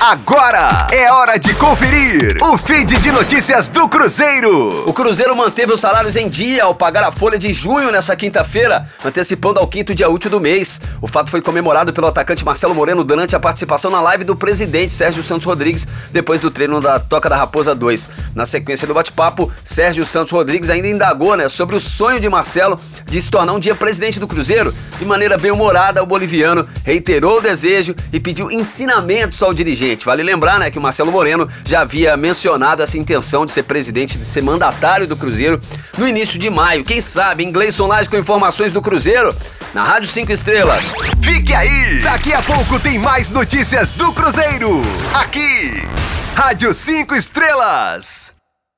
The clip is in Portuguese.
Agora é hora de conferir o feed de notícias do Cruzeiro. O Cruzeiro manteve os salários em dia ao pagar a folha de junho nessa quinta-feira, antecipando ao quinto dia útil do mês. O fato foi comemorado pelo atacante Marcelo Moreno durante a participação na live do presidente Sérgio Santos Rodrigues, depois do treino da Toca da Raposa 2. Na sequência do bate-papo, Sérgio Santos Rodrigues ainda indagou né, sobre o sonho de Marcelo de se tornar um dia presidente do Cruzeiro. De maneira bem-humorada, o boliviano reiterou o desejo e pediu ensinamentos ao dirigente. Vale lembrar, né, que o Marcelo Moreno já havia mencionado essa intenção de ser presidente, de ser mandatário do Cruzeiro no início de maio. Quem sabe, inglês Sonage com informações do Cruzeiro na Rádio 5 Estrelas. Fique aí! Daqui a pouco tem mais notícias do Cruzeiro. Aqui, Rádio 5 Estrelas.